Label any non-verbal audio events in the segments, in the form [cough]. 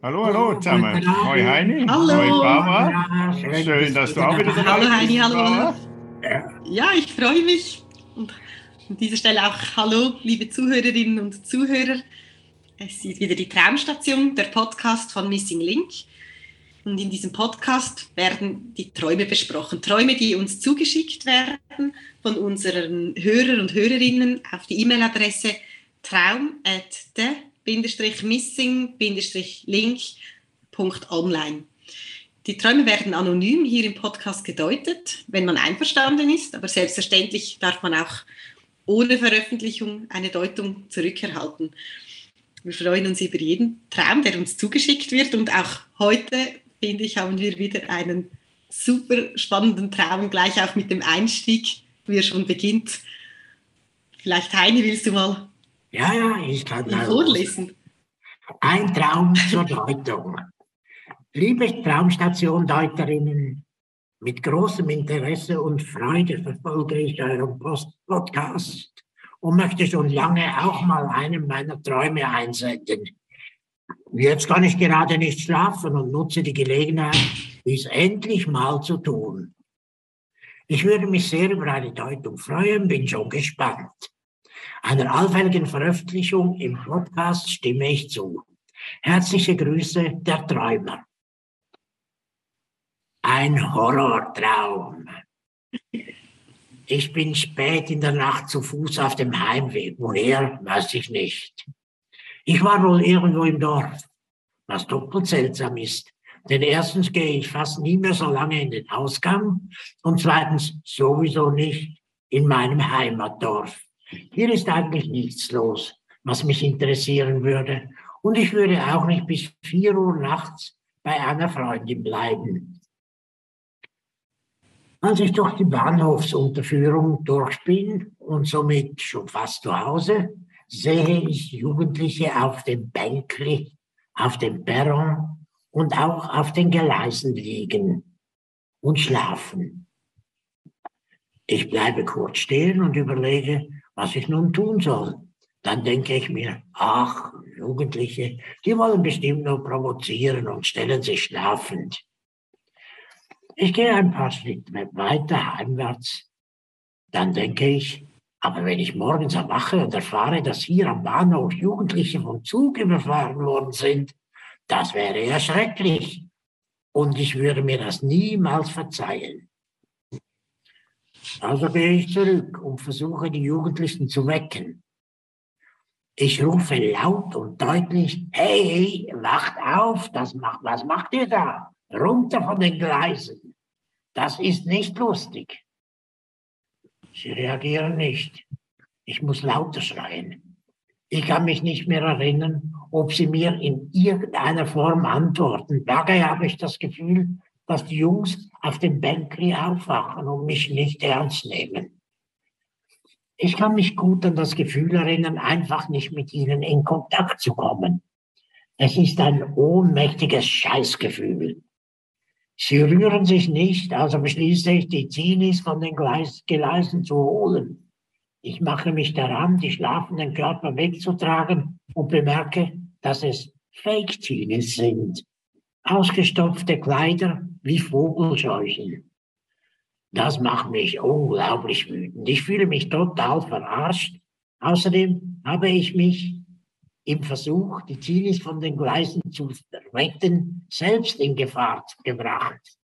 Hallo, hallo zusammen. Hoi Heini. Hallo. Hoi Barbara. Ja, Schön, dass du auch wieder dabei Hallo bist. Heini, hallo. Ja, ich freue mich. Und an dieser Stelle auch Hallo, liebe Zuhörerinnen und Zuhörer. Es ist wieder die Traumstation, der Podcast von Missing Link. Und in diesem Podcast werden die Träume besprochen. Träume, die uns zugeschickt werden von unseren Hörern und Hörerinnen auf die E-Mail-Adresse traum at missing-link.online. Die Träume werden anonym hier im Podcast gedeutet, wenn man einverstanden ist, aber selbstverständlich darf man auch ohne Veröffentlichung eine Deutung zurückerhalten. Wir freuen uns über jeden Traum, der uns zugeschickt wird und auch heute, finde ich, haben wir wieder einen super spannenden Traum, gleich auch mit dem Einstieg, wie er schon beginnt. Vielleicht Heini, willst du mal Ja, ja, ich kann mal vorlesen? Ein Traum zur Deutung. Liebe Traumstation-Deuterinnen, mit großem Interesse und Freude verfolge ich euren Post Podcast und möchte schon lange auch mal einen meiner Träume einsenden. Jetzt kann ich gerade nicht schlafen und nutze die Gelegenheit, dies endlich mal zu tun. Ich würde mich sehr über eine Deutung freuen, bin schon gespannt. Einer allfälligen Veröffentlichung im Podcast stimme ich zu. Herzliche Grüße, der Träumer. Ein Horrortraum. Ich bin spät in der Nacht zu Fuß auf dem Heimweg. Woher, weiß ich nicht. Ich war wohl irgendwo im Dorf, was doppelt seltsam ist. Denn erstens gehe ich fast nie mehr so lange in den Ausgang und zweitens sowieso nicht in meinem Heimatdorf. Hier ist eigentlich nichts los, was mich interessieren würde. Und ich würde auch nicht bis vier Uhr nachts bei einer Freundin bleiben. Als ich durch die Bahnhofsunterführung durch bin und somit schon fast zu Hause, sehe ich Jugendliche auf dem Bänkli, auf dem Perron und auch auf den Gleisen liegen und schlafen. Ich bleibe kurz stehen und überlege, was ich nun tun soll. Dann denke ich mir, ach, Jugendliche, die wollen bestimmt nur provozieren und stellen sich schlafend. Ich gehe ein paar Schritte weiter heimwärts. Dann denke ich, aber wenn ich morgens erwache und erfahre, dass hier am Bahnhof Jugendliche vom Zug überfahren worden sind, das wäre ja schrecklich. Und ich würde mir das niemals verzeihen. Also gehe ich zurück und versuche, die Jugendlichen zu wecken. Ich rufe laut und deutlich, hey, wacht auf, das macht, was macht ihr da? Runter von den Gleisen. Das ist nicht lustig. Sie reagieren nicht. Ich muss lauter schreien. Ich kann mich nicht mehr erinnern, ob sie mir in irgendeiner Form antworten. Dabei habe ich das Gefühl, dass die Jungs auf dem Bänkli aufwachen und mich nicht ernst nehmen. Ich kann mich gut an das Gefühl erinnern, einfach nicht mit ihnen in Kontakt zu kommen. Es ist ein ohnmächtiges Scheißgefühl. Sie rühren sich nicht, also beschließe ich, die Zinis von den Gleis Gleisen zu holen. Ich mache mich daran, die schlafenden Körper wegzutragen und bemerke, dass es Fake-Zinis sind. Ausgestopfte Kleider wie Vogelscheuchen. Das macht mich unglaublich wütend. Ich fühle mich total verarscht. Außerdem habe ich mich im Versuch, die Zinis von den Gleisen zu retten, selbst in Gefahr gebracht.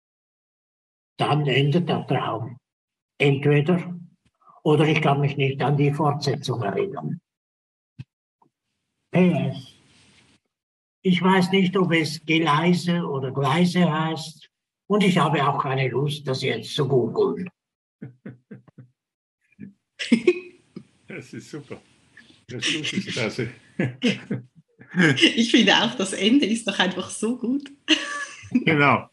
Dann endet der Traum. Entweder oder ich kann mich nicht an die Fortsetzung erinnern. PS. Ich weiß nicht, ob es Gleise oder Gleise heißt und ich habe auch keine Lust, das jetzt zu googeln. [laughs] Das ist super. Das ist klasse. Ich finde auch, das Ende ist doch einfach so gut. Genau.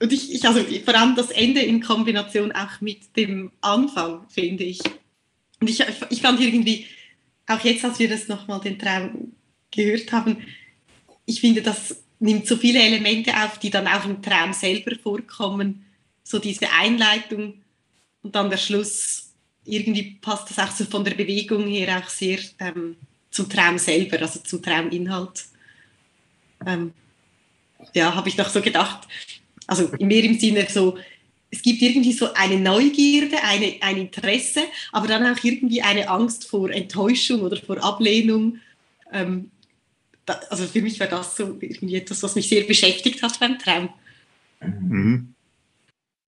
Und ich, ich, also vor allem das Ende in Kombination auch mit dem Anfang, finde ich. Und ich, ich fand irgendwie, auch jetzt, als wir das nochmal den Traum gehört haben, ich finde, das nimmt so viele Elemente auf, die dann auch im Traum selber vorkommen. So diese Einleitung und dann der Schluss. Irgendwie passt das auch so von der Bewegung her auch sehr ähm, zum Traum selber, also zum Trauminhalt. Ähm, ja, habe ich noch so gedacht, also mehr im Sinne so, es gibt irgendwie so eine Neugierde, eine, ein Interesse, aber dann auch irgendwie eine Angst vor Enttäuschung oder vor Ablehnung. Ähm, da, also für mich war das so irgendwie etwas, was mich sehr beschäftigt hat beim Traum. Mhm.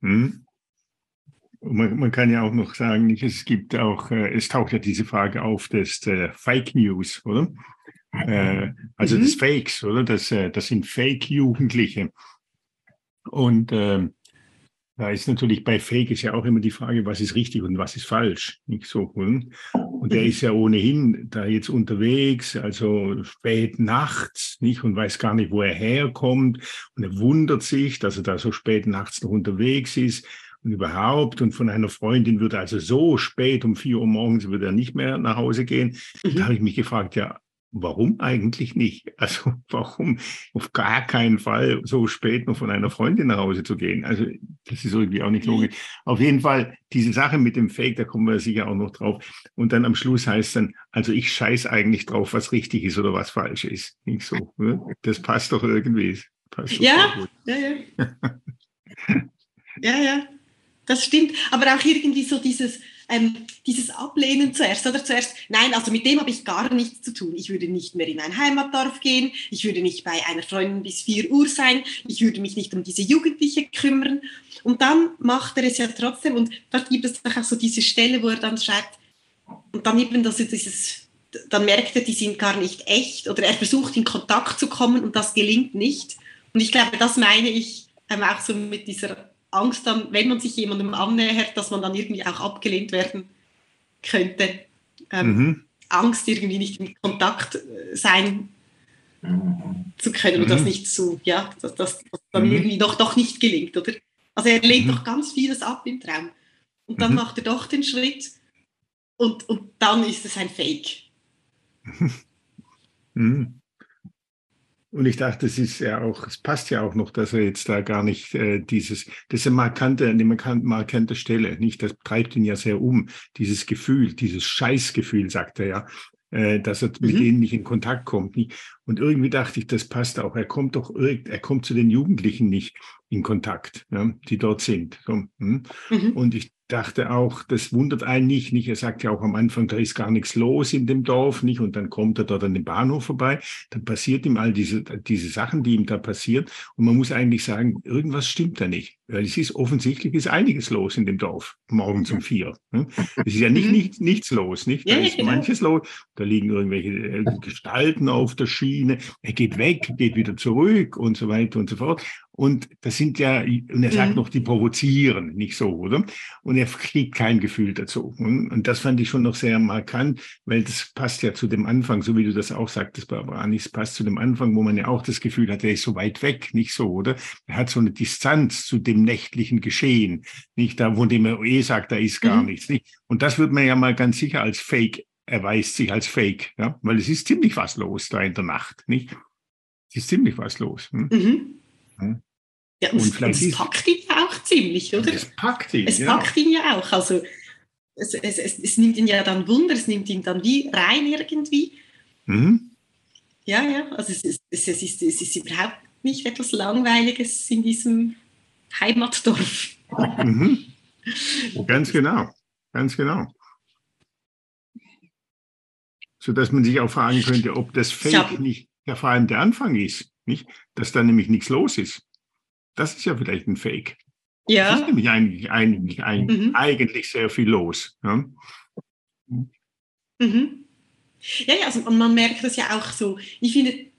Mhm. Man, man, kann ja auch noch sagen, es gibt auch, äh, es taucht ja diese Frage auf des äh, Fake News, oder? Äh, also mhm. des Fakes, oder? Das, äh, das sind Fake-Jugendliche. Und ähm, da ist natürlich bei Fake ist ja auch immer die Frage, was ist richtig und was ist falsch, nicht so. Und der ist ja ohnehin da jetzt unterwegs, also spät nachts, nicht und weiß gar nicht, wo er herkommt und er wundert sich, dass er da so spät nachts noch unterwegs ist und überhaupt und von einer Freundin würde also so spät um vier Uhr morgens würde er nicht mehr nach Hause gehen. Mhm. Da habe ich mich gefragt, ja, warum eigentlich nicht? Also [laughs] warum auf gar keinen Fall so spät noch von einer Freundin nach Hause zu gehen? Also das ist irgendwie auch nicht logisch. Auf jeden Fall diese Sache mit dem Fake, da kommen wir sicher auch noch drauf. Und dann am Schluss heißt dann, also ich scheiß eigentlich drauf, was richtig ist oder was falsch ist. Nicht so. Ne? Das passt doch irgendwie. Passt ja, ja, ja. ja, ja. Das stimmt. Aber auch irgendwie so dieses, ähm, dieses Ablehnen zuerst. Oder zuerst, nein, also mit dem habe ich gar nichts zu tun. Ich würde nicht mehr in ein Heimatdorf gehen. Ich würde nicht bei einer Freundin bis 4 Uhr sein. Ich würde mich nicht um diese Jugendliche kümmern. Und dann macht er es ja trotzdem. Und dort gibt es auch so diese Stelle, wo er dann schreibt, und dann eben, dass er dieses, dann merkt er, die sind gar nicht echt. Oder er versucht in Kontakt zu kommen und das gelingt nicht. Und ich glaube, das meine ich ähm, auch so mit dieser Angst dann, wenn man sich jemandem annähert, dass man dann irgendwie auch abgelehnt werden könnte. Ähm, mhm. Angst, irgendwie nicht in Kontakt äh, sein zu können mhm. und das nicht zu, ja, dass das dann mhm. irgendwie doch, doch nicht gelingt, oder? Also er lehnt mhm. doch ganz vieles ab im Traum. Und dann mhm. macht er doch den Schritt und, und dann ist es ein Fake. [laughs] Mhm. Und ich dachte, es ist ja auch, es passt ja auch noch, dass er jetzt da gar nicht äh, dieses, das ist eine markante, eine markante Stelle, nicht? Das treibt ihn ja sehr um, dieses Gefühl, dieses Scheißgefühl, sagt er ja, äh, dass er mhm. mit denen nicht in Kontakt kommt. Nicht? Und irgendwie dachte ich, das passt auch. Er kommt doch, er kommt zu den Jugendlichen nicht in Kontakt, ja, die dort sind. So, hm? mhm. Und ich dachte auch, das wundert einen nicht, nicht. Er sagt ja auch am Anfang, da ist gar nichts los in dem Dorf, nicht? Und dann kommt er dort an den Bahnhof vorbei. Dann passiert ihm all diese, diese Sachen, die ihm da passieren. Und man muss eigentlich sagen, irgendwas stimmt da nicht. Weil es ist offensichtlich ist einiges los in dem Dorf, morgens um vier. Ne? Es ist ja nicht, mhm. nicht nichts los, nicht? Da ist genau. manches los. Da liegen irgendwelche äh, Gestalten auf der Schiene. Er geht weg, geht wieder zurück und so weiter und so fort. Und das sind ja, und er sagt mhm. noch, die provozieren, nicht so, oder? Und er kriegt kein Gefühl dazu. Und das fand ich schon noch sehr markant, weil das passt ja zu dem Anfang, so wie du das auch sagtest, Barbara, nicht? Es passt zu dem Anfang, wo man ja auch das Gefühl hat, er ist so weit weg, nicht so, oder? Er hat so eine Distanz zu dem nächtlichen Geschehen, nicht da, wo dem er eh sagt, da ist gar mhm. nichts, nicht? Und das wird man ja mal ganz sicher als Fake erweist sich als Fake, ja, weil es ist ziemlich was los da in der Nacht, nicht? Es ist ziemlich was los. Hm? Mhm. Ja, und, und vielleicht es packt ihn ja auch ziemlich, oder? Es packt ihn. Es ja. packt ihn ja auch. Also es, es, es, es, nimmt ihn ja dann Wunder, es nimmt ihn dann wie rein irgendwie. Mhm. Ja, ja, also es ist, es, ist, es ist überhaupt nicht etwas Langweiliges in diesem Heimatdorf. Mhm. Ganz genau, ganz genau. Sodass man sich auch fragen könnte, ob das Fake nicht ja vor allem der Anfang ist, nicht? Dass da nämlich nichts los ist. Das ist ja vielleicht ein Fake. Ja. Es ist nämlich eigentlich, eigentlich, eigentlich, mhm. eigentlich sehr viel los. Ja? Mhm. Ja, ja, also, und man merkt das ja auch so. Ich finde,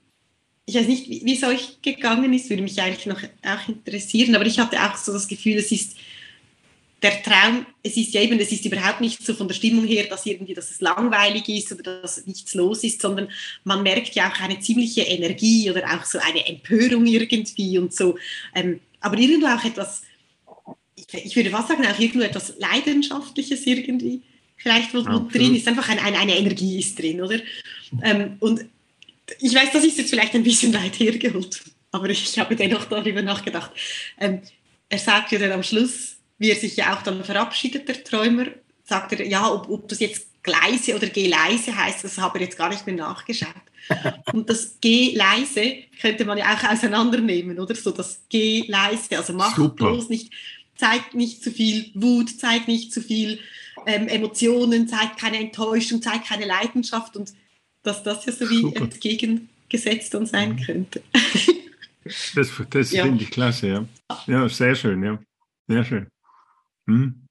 ich weiß nicht, wie, es euch gegangen ist, würde mich eigentlich noch auch interessieren, aber ich hatte auch so das Gefühl, es ist der Traum, es ist ja eben, es ist überhaupt nicht so von der Stimmung her, dass irgendwie, dass es langweilig ist oder dass nichts los ist, sondern man merkt ja auch eine ziemliche Energie oder auch so eine Empörung irgendwie und so. Ähm, aber irgendwo auch etwas, ich, ich, würde fast sagen, auch irgendwo etwas Leidenschaftliches irgendwie, vielleicht wo, wo drin ist, einfach ein, ein, eine Energie ist drin, oder? Ähm, und ich weiß, das ist jetzt vielleicht ein bisschen weit hergeholt, aber ich habe dennoch darüber nachgedacht. Ähm, er sagt ja dann am Schluss, wie er sich ja auch dann verabschiedet, der Träumer, sagt er, ja, ob, ob das jetzt Gleise oder G-leise heißt, das habe ich jetzt gar nicht mehr nachgeschaut. [laughs] Und das G-leise könnte man ja auch auseinandernehmen, oder? So das G-leise, also macht Super. bloß nicht, zeigt nicht zu viel Wut, zeigt nicht zu viel ähm, Emotionen, zeigt keine Enttäuschung, zeigt keine Leidenschaft und dass das ja so wie Super. entgegengesetzt dann sein könnte. Das, das ja. finde ich klasse, ja. Ja, sehr schön, ja. Sehr schön. Hm.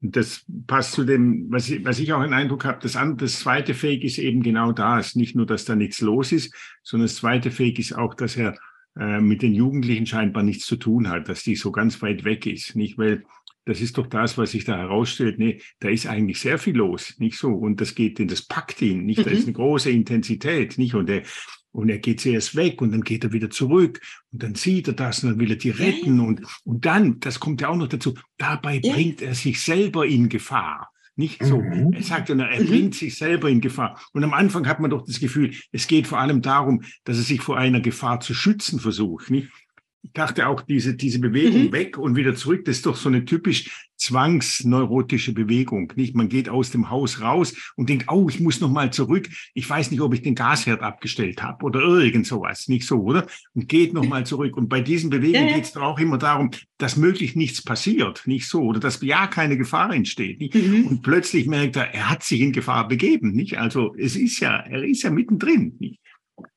Das passt zu dem, was ich, was ich auch einen Eindruck habe, das, das zweite Fake ist eben genau das. Nicht nur, dass da nichts los ist, sondern das zweite Fake ist auch, dass er äh, mit den Jugendlichen scheinbar nichts zu tun hat, dass die so ganz weit weg ist. Nicht, weil das ist doch das, was sich da herausstellt. Nee, da ist eigentlich sehr viel los, nicht so? Und das geht, das packt ihn, nicht? Da ist mhm. eine große Intensität, nicht? Und er, und er geht zuerst weg und dann geht er wieder zurück und dann sieht er das und dann will er die retten und, und dann, das kommt ja auch noch dazu, dabei ja. bringt er sich selber in Gefahr. Nicht so. Mhm. Er sagt dann, er mhm. bringt sich selber in Gefahr. Und am Anfang hat man doch das Gefühl, es geht vor allem darum, dass er sich vor einer Gefahr zu schützen versucht. Nicht? Ich dachte auch, diese, diese Bewegung mhm. weg und wieder zurück, das ist doch so eine typisch zwangsneurotische Bewegung. Nicht? Man geht aus dem Haus raus und denkt, oh, ich muss noch mal zurück. Ich weiß nicht, ob ich den Gasherd abgestellt habe oder irgend sowas. Nicht so, oder? Und geht noch mal zurück. Und bei diesen Bewegungen ja, geht es doch auch immer darum, dass möglichst nichts passiert. Nicht so. Oder dass ja keine Gefahr entsteht. Nicht? Mhm. Und plötzlich merkt er, er hat sich in Gefahr begeben. Nicht? Also es ist ja, er ist ja mittendrin. Nicht?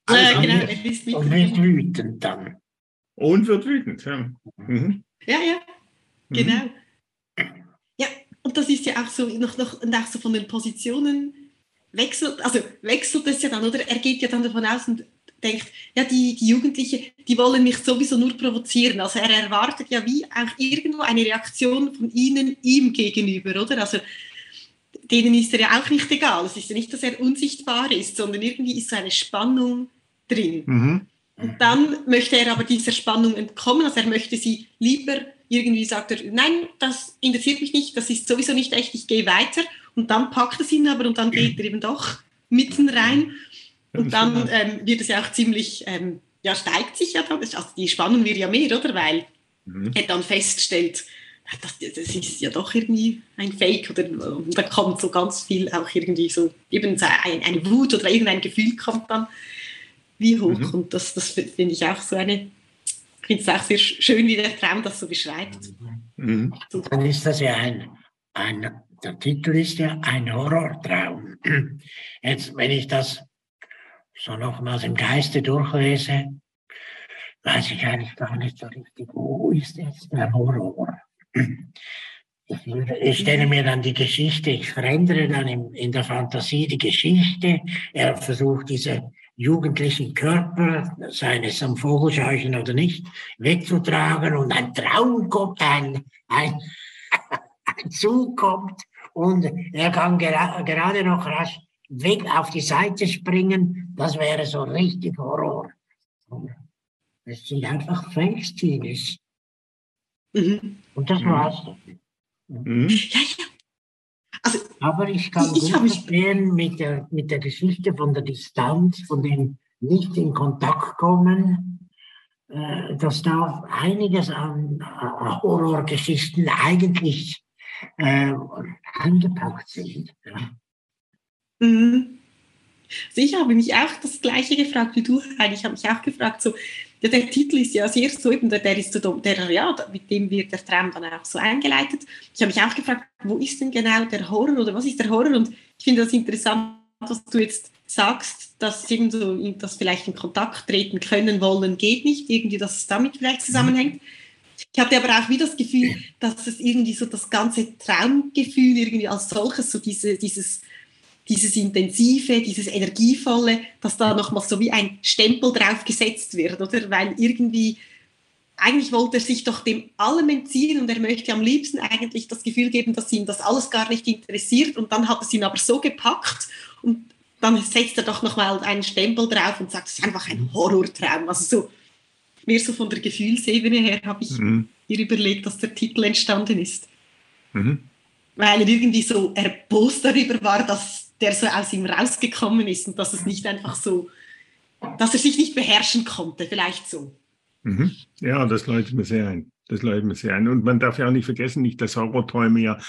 Also, ja, genau. Und nicht wütend dann. Und wird wütend, ja. Mhm. Ja, ja, mhm. genau. Mhm. Ja, und das ist ja auch so, noch, noch, und auch so von den Positionen wechselt, also wechselt es ja dann, oder? Er geht ja dann davon aus und denkt, ja, die, die Jugendlichen, die wollen mich sowieso nur provozieren. Also er erwartet ja wie auch irgendwo eine Reaktion von ihnen ihm gegenüber, oder? Also denen ist er ja auch nicht egal. Es ist ja nicht, dass er unsichtbar ist, sondern irgendwie ist so eine Spannung drin. Mhm. Und dann möchte er aber dieser Spannung entkommen, also er möchte sie lieber irgendwie sagt er, nein, das interessiert mich nicht, das ist sowieso nicht echt, ich gehe weiter. Und dann packt es ihn aber und dann geht er eben doch mitten rein. Und dann ähm, wird es ja auch ziemlich, ähm, ja, steigt sich ja dann, also die Spannung wird ja mehr, oder? Weil mhm. er dann feststellt, das, das, ist ja doch irgendwie ein Fake oder und da kommt so ganz viel auch irgendwie so, eben eine, eine Wut oder irgendein Gefühl kommt dann wie hoch. Mhm. Und das, das finde ich auch so eine, ich finde es auch sehr schön, wie der Traum das so beschreibt. Mhm. Dann ist das ja ein, ein, der Titel ist ja ein Horrortraum. [clears throat] Jetzt, wenn ich das so nochmals im Geiste durchlese, weiß ich eigentlich gar nicht so richtig, wo ist jetzt der Horror? Ich, ich, stelle mir dann die Geschichte, ich verändere dann in, in der Fantasie die Geschichte. Er versucht diese jugendlichen Körper, sei es am Vogelscheuchen oder nicht, wegzutragen und ein Traum kommt, ein, ein, ein Zug kommt und er kann gera gerade noch rasch weg auf die Seite springen, das wäre so richtig Horror. Es sind einfach Fake-Teenies. Mhm. Und das war's. Mhm. Ja, ja. Also, Aber ich kann ich, gut verstehen mit der, mit der Geschichte von der Distanz, von dem nicht in Kontakt kommen, äh, dass da einiges an äh, Horrorgeschichten eigentlich äh, angepackt sind. Ja. Mhm. Also ich habe mich auch das Gleiche gefragt wie du, Heidi. Ich habe mich auch gefragt, so, ja, der Titel ist ja sehr so eben, der, ist so, der, ja, mit dem wird der Traum dann auch so eingeleitet. Ich habe mich auch gefragt, wo ist denn genau der Horror oder was ist der Horror? Und ich finde das interessant, was du jetzt sagst, dass eben so, dass vielleicht in Kontakt treten können wollen, geht nicht, irgendwie, dass es damit vielleicht zusammenhängt. Ich hatte aber auch wieder das Gefühl, dass es irgendwie so das ganze Traumgefühl irgendwie als solches, so diese, dieses dieses Intensive, dieses Energievolle, dass da nochmal so wie ein Stempel drauf gesetzt wird, oder? Weil irgendwie eigentlich wollte er sich doch dem allem entziehen und er möchte am liebsten eigentlich das Gefühl geben, dass ihm das alles gar nicht interessiert und dann hat es ihn aber so gepackt und dann setzt er doch nochmal einen Stempel drauf und sagt, es ist einfach ein Horrortraum. Also so, mehr so von der Gefühlsebene her habe ich mhm. mir überlegt, dass der Titel entstanden ist. Mhm. Weil er irgendwie so erbost darüber war, dass der so aus ihm rausgekommen ist und dass es nicht einfach so, dass er sich nicht beherrschen konnte, vielleicht so. Mhm. Ja, das leuchtet mir sehr ein. Das leuchtet mir sehr ein. Und man darf ja auch nicht vergessen, nicht, dass Horrorträume ja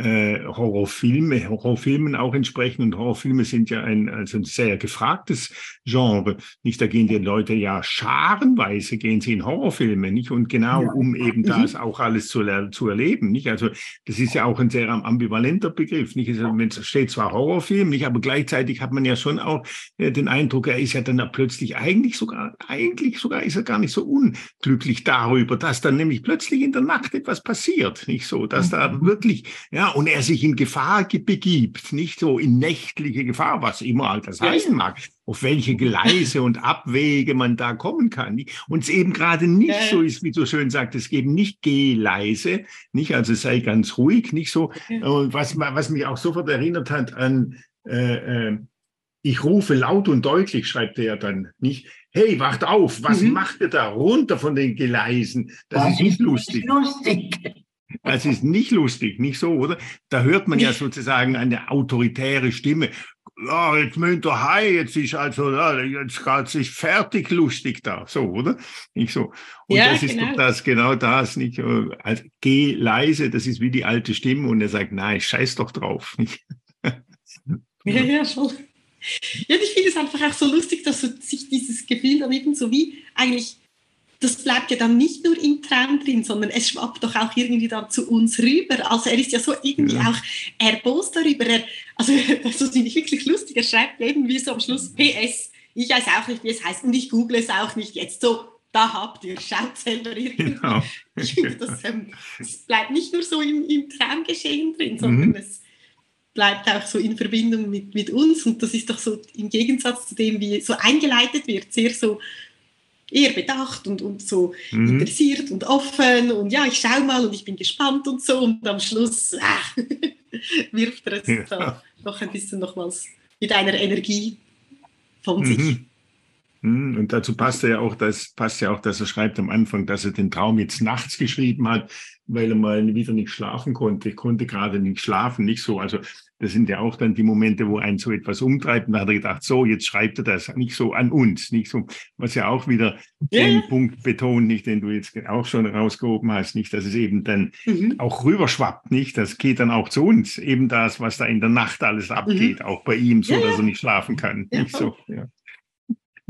äh, Horrorfilme, Horrorfilmen auch entsprechen. Und Horrorfilme sind ja ein, also ein sehr gefragtes Genre. Nicht, da gehen die Leute ja scharenweise gehen sie in Horrorfilme, nicht? Und genau, ja. um eben mhm. das auch alles zu, zu erleben, nicht? Also, das ist ja auch ein sehr ambivalenter Begriff, nicht? Also, es steht zwar Horrorfilm, nicht? Aber gleichzeitig hat man ja schon auch äh, den Eindruck, er ist ja dann plötzlich eigentlich sogar, eigentlich sogar ist er gar nicht so unglücklich darüber, dass dann nämlich plötzlich in der Nacht etwas passiert, nicht so, dass da mhm. wirklich, ja, und er sich in Gefahr begibt, nicht so in nächtliche Gefahr, was immer halt das heißen mag, auf welche Gleise und Abwege man da kommen kann. Und es eben gerade nicht so ist, wie du schön sagtest, eben nicht geh leise, nicht, also sei ganz ruhig, nicht so. Und was, was mich auch sofort erinnert hat an, äh, äh, ich rufe laut und deutlich, schreibt er ja dann nicht. Hey, wacht auf, was mhm. macht ihr da runter von den Gleisen? Das, das ist nicht lustig. lustig. Das ist nicht lustig, nicht so, oder? Da hört man ja sozusagen eine autoritäre Stimme. Ja, jetzt müsst ihr heim, jetzt ist also, ja, jetzt geht sich fertig lustig da, so, oder? Nicht so. Und ja, das ist genau. doch das, genau das, nicht? Also, geh leise, das ist wie die alte Stimme und er sagt, nein, scheiß doch drauf? [laughs] Ja, ja, schon. Ja, ich finde es einfach auch so lustig, dass sich dieses Gefühl dann eben so wie eigentlich das bleibt ja dann nicht nur im Traum drin, sondern es schwappt doch auch irgendwie dann zu uns rüber. Also er ist ja so irgendwie ja. auch erbost darüber. Er, also das finde ich wirklich lustig. Er schreibt irgendwie so am Schluss PS. Ich weiß auch nicht, wie es heißt und ich google es auch nicht jetzt. So, da habt ihr, schaut selber irgendwie. Genau. [laughs] Ich finde, das, ähm, das, bleibt nicht nur so im, im Traumgeschehen drin, sondern mhm. es bleibt auch so in Verbindung mit, mit uns. Und das ist doch so im Gegensatz zu dem, wie so eingeleitet wird, sehr so eher bedacht und, und so mhm. interessiert und offen und ja, ich schau mal und ich bin gespannt und so und am Schluss [laughs] ah, wirft er es ja. da noch ein bisschen nochmals mit einer Energie von sich. Mhm. mhm. Und dazu passt ja auch, das passt ja auch, dass er schreibt am Anfang, dass er den Traum jetzt nachts geschrieben hat, weil er mal wieder nicht schlafen konnte. Ich konnte gerade nicht schlafen, nicht so. Also das sind ja auch dann die Momente, wo einen so etwas umtreibt. Und da hat er gedacht, so, jetzt schreibt er das nicht so an uns, nicht so, was ja auch wieder ja. den Punkt betont, nicht, den du jetzt auch schon rausgehoben hast, nicht, dass es eben dann mhm. auch rüberschwappt, nicht? Das geht dann auch zu uns. Eben das, was da in der Nacht alles abgeht, mhm. auch bei ihm, so ja, dass er nicht schlafen kann. Ja. Nicht so, ja.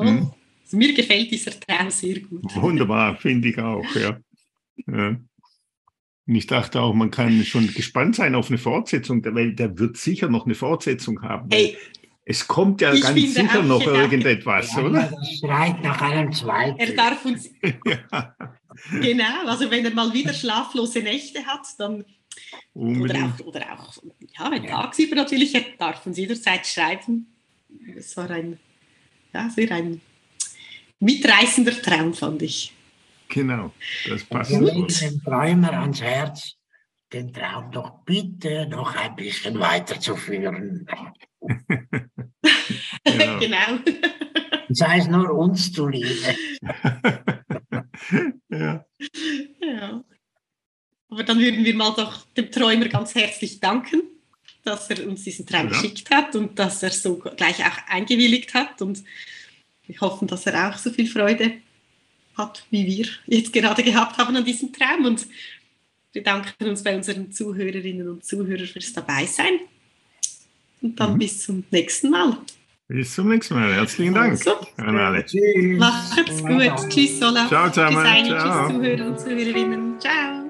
Mhm. Also mir gefällt dieser Traum sehr gut. Wunderbar, finde ich auch, ja. ja. Und ich dachte auch, man kann schon gespannt sein auf eine Fortsetzung, weil der wird sicher noch eine Fortsetzung haben. Hey, es kommt ja ganz sicher noch irgendetwas, ja, oder? Das schreit nach einem zweiten. Er darf uns. [laughs] ja. Genau, also wenn er mal wieder schlaflose Nächte hat, dann. Oder auch, oder auch, ja, wenn ja. tagsüber natürlich, er darf uns jederzeit schreiben. Es war ein, ja, sehr ein mitreißender Traum, fand ich. Genau, das passt. Wir legen den Träumer ans Herz, den Traum doch bitte noch ein bisschen weiterzuführen. genau. [laughs] genau. Sei es nur uns zuliebe. [laughs] ja. ja. Aber dann würden wir mal doch dem Träumer ganz herzlich danken, dass er uns diesen Traum ja. geschickt hat und dass er so gleich auch eingewilligt hat. Und wir hoffen, dass er auch so viel Freude hat, wie wir jetzt gerade gehabt haben an diesem Traum. Und wir danken uns bei unseren Zuhörerinnen und Zuhörern fürs Dabeisein. Und dann mhm. bis zum nächsten Mal. Bis zum nächsten Mal. Herzlichen Dank also, an alle. Tschüss. Macht's gut. Tschüss, Olaf. Ciao zusammen. Tschüss, eine, Ciao. tschüss, Zuhörer und Zuhörerinnen. Ciao.